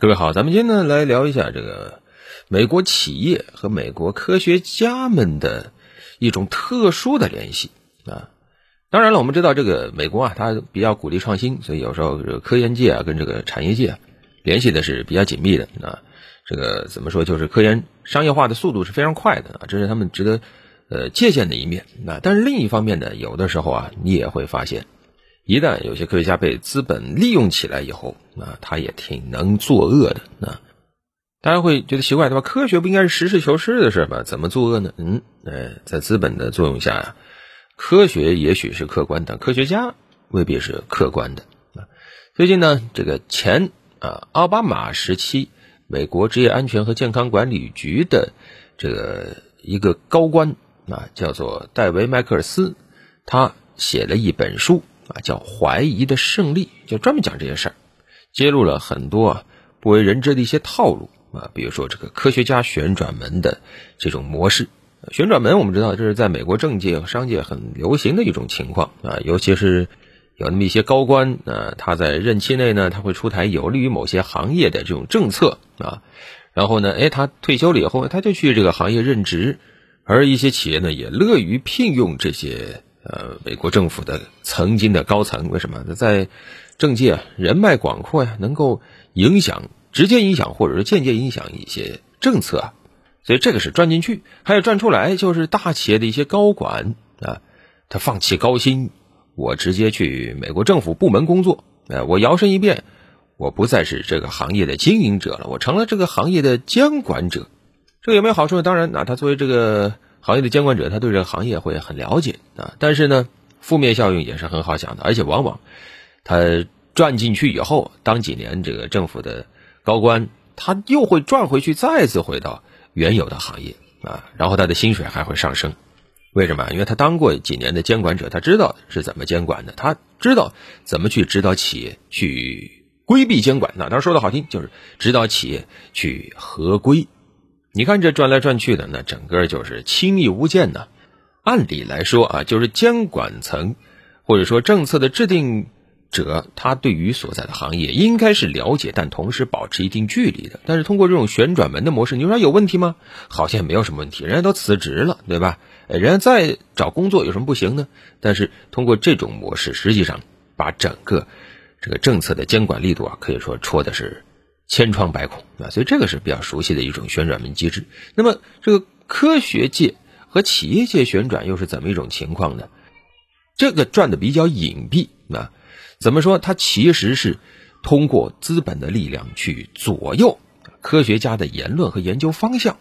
各位好，咱们今天呢来聊一下这个美国企业和美国科学家们的一种特殊的联系啊。当然了，我们知道这个美国啊，它比较鼓励创新，所以有时候这个科研界啊跟这个产业界联系的是比较紧密的啊。这个怎么说，就是科研商业化的速度是非常快的啊，这是他们值得呃借鉴的一面。那但是另一方面呢，有的时候啊，你也会发现。一旦有些科学家被资本利用起来以后，啊，他也挺能作恶的。啊，大家会觉得奇怪，对吧？科学不应该是实事求是的事吧？怎么作恶呢？嗯，哎，在资本的作用下呀，科学也许是客观的，科学家未必是客观的。啊，最近呢，这个前啊奥巴马时期美国职业安全和健康管理局的这个一个高官啊，叫做戴维·麦克尔斯，他写了一本书。啊，叫怀疑的胜利，就专门讲这些事儿，揭露了很多啊不为人知的一些套路啊，比如说这个科学家旋转门的这种模式。旋转门我们知道这是在美国政界和商界很流行的一种情况啊，尤其是有那么一些高官啊，他在任期内呢，他会出台有利于某些行业的这种政策啊，然后呢，哎，他退休了以后，他就去这个行业任职，而一些企业呢，也乐于聘用这些。呃，美国政府的曾经的高层，为什么在政界人脉广阔呀？能够影响、直接影响或者是间接影响一些政策啊？所以这个是赚进去，还有赚出来，就是大企业的一些高管啊，他放弃高薪，我直接去美国政府部门工作，哎，我摇身一变，我不再是这个行业的经营者了，我成了这个行业的监管者。这个有没有好处呢？当然，那他作为这个。行业的监管者，他对这个行业会很了解啊，但是呢，负面效应也是很好想的，而且往往他转进去以后，当几年这个政府的高官，他又会转回去，再次回到原有的行业啊，然后他的薪水还会上升。为什么？因为他当过几年的监管者，他知道是怎么监管的，他知道怎么去指导企业去规避监管。那当然说的好听，就是指导企业去合规。你看这转来转去的，那整个就是亲密无间呢。按理来说啊，就是监管层或者说政策的制定者，他对于所在的行业应该是了解，但同时保持一定距离的。但是通过这种旋转门的模式，你说有问题吗？好像没有什么问题，人家都辞职了，对吧？人家再找工作有什么不行呢？但是通过这种模式，实际上把整个这个政策的监管力度啊，可以说戳的是。千疮百孔啊，所以这个是比较熟悉的一种旋转门机制。那么，这个科学界和企业界旋转又是怎么一种情况呢？这个转的比较隐蔽啊，怎么说？它其实是通过资本的力量去左右科学家的言论和研究方向。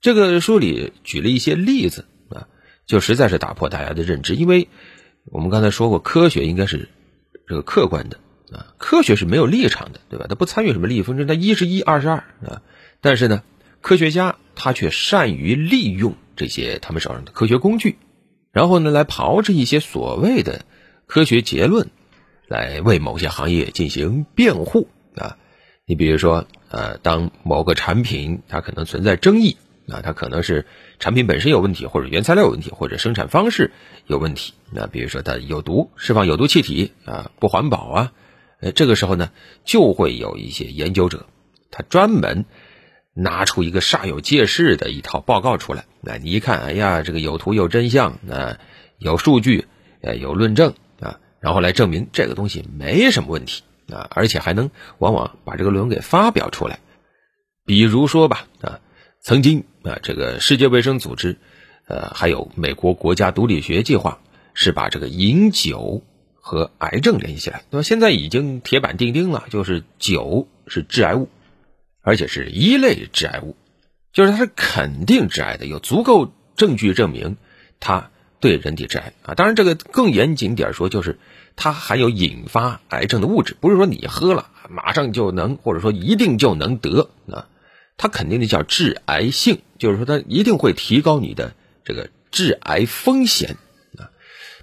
这个书里举了一些例子啊，就实在是打破大家的认知，因为我们刚才说过，科学应该是这个客观的。啊，科学是没有立场的，对吧？他不参与什么利益纷争，他一是一，二是二啊。但是呢，科学家他却善于利用这些他们手上的科学工具，然后呢，来炮制一些所谓的科学结论，来为某些行业进行辩护啊。你比如说，呃，当某个产品它可能存在争议啊，它可能是产品本身有问题，或者原材料有问题，或者生产方式有问题。那比如说它有毒，释放有毒气体啊，不环保啊。呃，这个时候呢，就会有一些研究者，他专门拿出一个煞有介事的一套报告出来。那你一看，哎呀，这个有图有真相，啊，有数据，呃，有论证啊，然后来证明这个东西没什么问题啊，而且还能往往把这个论文给发表出来。比如说吧，啊，曾经啊，这个世界卫生组织，呃，还有美国国家毒理学计划，是把这个饮酒。和癌症联系起来，那么现在已经铁板钉钉了，就是酒是致癌物，而且是一类致癌物，就是它是肯定致癌的，有足够证据证明它对人体致癌啊。当然，这个更严谨点说，就是它含有引发癌症的物质，不是说你喝了马上就能，或者说一定就能得啊。它肯定的叫致癌性，就是说它一定会提高你的这个致癌风险。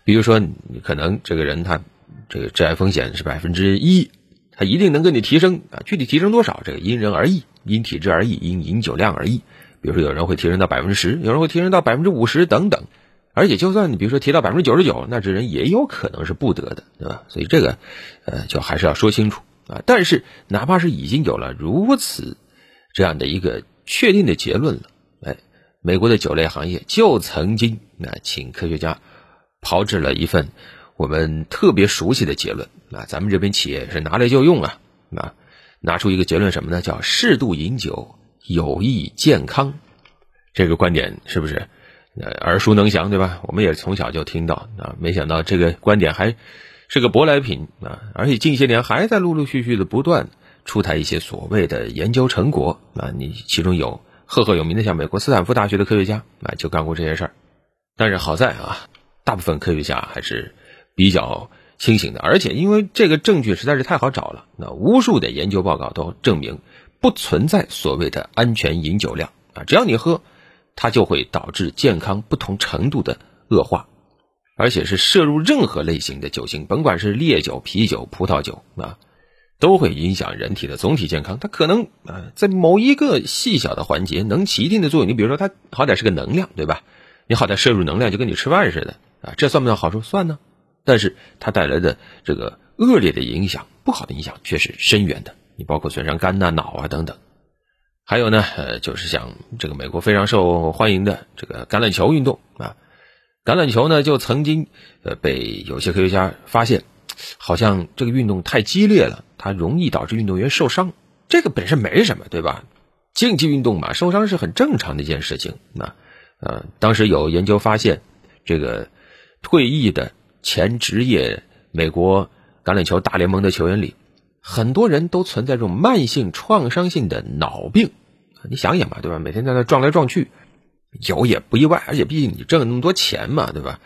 比如说，你可能这个人他这个致癌风险是百分之一，他一定能给你提升啊，具体提升多少，这个因人而异，因体质而异，因饮酒量而异。比如说，有人会提升到百分之十，有人会提升到百分之五十等等。而且，就算你比如说提到百分之九十九，那这人也有可能是不得的，对吧？所以这个，呃，就还是要说清楚啊。但是哪怕是已经有了如此这样的一个确定的结论了，哎，美国的酒类行业就曾经那请科学家炮制了一份我们特别熟悉的结论啊，咱们这边企业是拿来就用啊啊，拿出一个结论什么呢？叫适度饮酒有益健康。这个观点是不是呃耳熟能详，对吧？我们也从小就听到啊，没想到这个观点还是个舶来品啊，而且近些年还在陆陆续续的不断出台一些所谓的研究成果啊。你其中有赫赫有名的，像美国斯坦福大学的科学家啊，就干过这些事儿。但是好在啊，大部分科学家还是比较清醒的，而且因为这个证据实在是太好找了，那无数的研究报告都证明不存在所谓的安全饮酒量啊，只要你喝。它就会导致健康不同程度的恶化，而且是摄入任何类型的酒精，甭管是烈酒、啤酒、葡萄酒啊，都会影响人体的总体健康。它可能啊，在某一个细小的环节能起一定的作用。你比如说，它好歹是个能量，对吧？你好歹摄入能量，就跟你吃饭似的啊，这算不算好处？算呢。但是它带来的这个恶劣的影响、不好的影响却是深远的。你包括损伤肝呐、脑啊等等。还有呢，呃，就是像这个美国非常受欢迎的这个橄榄球运动啊，橄榄球呢就曾经呃被有些科学家发现，好像这个运动太激烈了，它容易导致运动员受伤。这个本身没什么，对吧？竞技运动嘛，受伤是很正常的一件事情。那呃，当时有研究发现，这个退役的前职业美国橄榄球大联盟的球员里。很多人都存在这种慢性创伤性的脑病，你想想吧，对吧？每天在那撞来撞去，有也不意外，而且毕竟你挣了那么多钱嘛，对吧？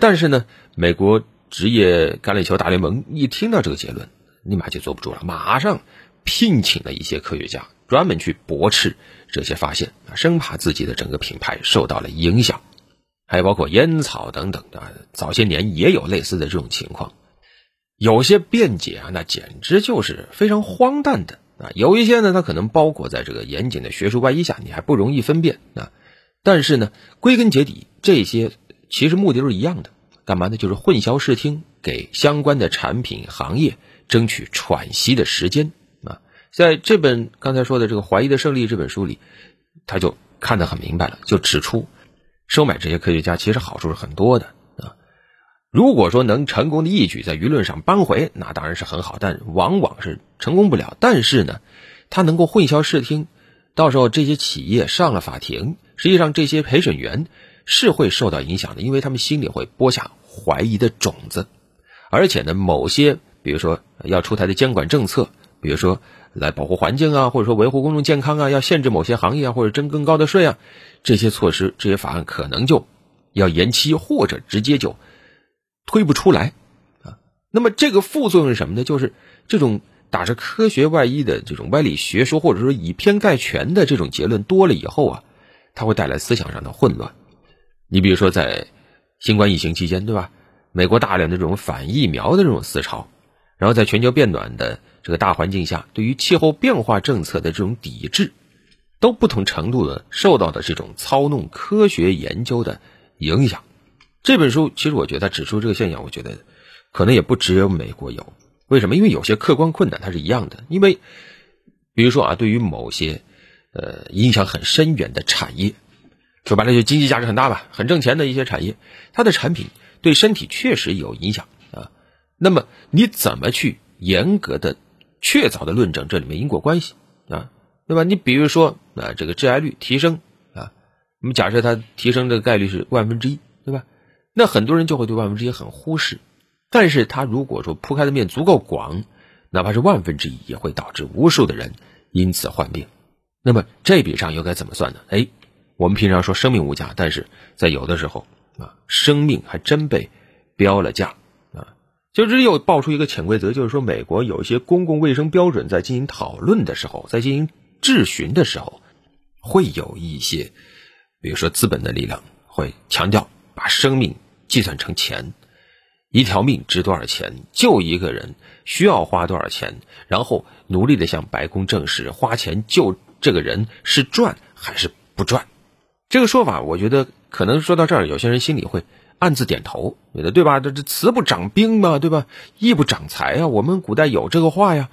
但是呢，美国职业橄榄球大联盟一听到这个结论，立马就坐不住了，马上聘请了一些科学家，专门去驳斥这些发现，生怕自己的整个品牌受到了影响，还包括烟草等等的，早些年也有类似的这种情况。有些辩解啊，那简直就是非常荒诞的啊！有一些呢，它可能包裹在这个严谨的学术外衣下，你还不容易分辨啊。但是呢，归根结底，这些其实目的都是一样的，干嘛呢？就是混淆视听，给相关的产品行业争取喘息的时间啊。在这本刚才说的这个《怀疑的胜利》这本书里，他就看得很明白了，就指出，收买这些科学家其实好处是很多的啊。如果说能成功的一举在舆论上扳回，那当然是很好，但往往是成功不了。但是呢，他能够混淆视听，到时候这些企业上了法庭，实际上这些陪审员是会受到影响的，因为他们心里会播下怀疑的种子。而且呢，某些比如说要出台的监管政策，比如说来保护环境啊，或者说维护公众健康啊，要限制某些行业啊，或者征更高的税啊，这些措施、这些法案可能就要延期，或者直接就。推不出来，啊，那么这个副作用是什么呢？就是这种打着科学外衣的这种歪理学说，或者说以偏概全的这种结论多了以后啊，它会带来思想上的混乱。你比如说在新冠疫情期间，对吧？美国大量的这种反疫苗的这种思潮，然后在全球变暖的这个大环境下，对于气候变化政策的这种抵制，都不同程度的受到的这种操弄科学研究的影响。这本书其实我觉得指出这个现象，我觉得可能也不只有美国有。为什么？因为有些客观困难它是一样的。因为比如说啊，对于某些呃影响很深远的产业，说白了就经济价值很大吧，很挣钱的一些产业，它的产品对身体确实有影响啊。那么你怎么去严格的、确凿的论证这里面因果关系啊？对吧？你比如说啊，这个致癌率提升啊，我们假设它提升的概率是万分之一，对吧？那很多人就会对万分之一很忽视，但是他如果说铺开的面足够广，哪怕是万分之一，也会导致无数的人因此患病。那么这笔账又该怎么算呢？哎，我们平常说生命无价，但是在有的时候啊，生命还真被标了价。就是又爆出一个潜规则，就是说美国有一些公共卫生标准在进行讨论的时候，在进行质询的时候，会有一些，比如说资本的力量会强调。把生命计算成钱，一条命值多少钱？救一个人需要花多少钱？然后努力的向白宫证实，花钱救这个人是赚还是不赚？这个说法，我觉得可能说到这儿，有些人心里会暗自点头，觉得对吧？这这慈不长兵嘛，对吧？义不长财啊。我们古代有这个话呀。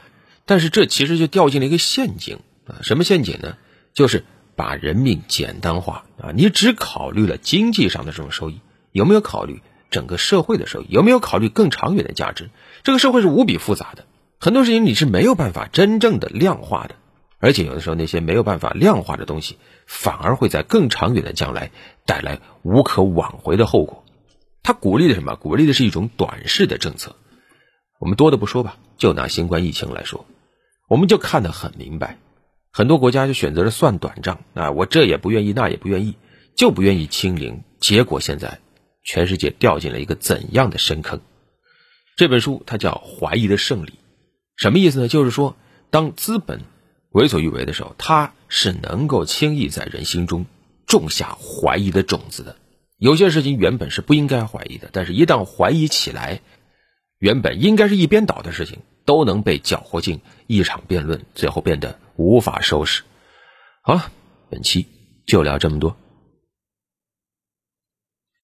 但是这其实就掉进了一个陷阱啊！什么陷阱呢？就是把人命简单化啊！你只考虑了经济上的这种收益，有没有考虑整个社会的收益？有没有考虑更长远的价值？这个社会是无比复杂的，很多事情你是没有办法真正的量化的，而且有的时候那些没有办法量化的东西，反而会在更长远的将来带来无可挽回的后果。他鼓励的什么？鼓励的是一种短视的政策。我们多的不说吧，就拿新冠疫情来说，我们就看得很明白，很多国家就选择了算短账啊，我这也不愿意，那也不愿意，就不愿意清零。结果现在，全世界掉进了一个怎样的深坑？这本书它叫《怀疑的胜利》，什么意思呢？就是说，当资本为所欲为的时候，它是能够轻易在人心中种下怀疑的种子的。有些事情原本是不应该怀疑的，但是一旦怀疑起来。原本应该是一边倒的事情，都能被搅和进一场辩论，最后变得无法收拾。好了，本期就聊这么多。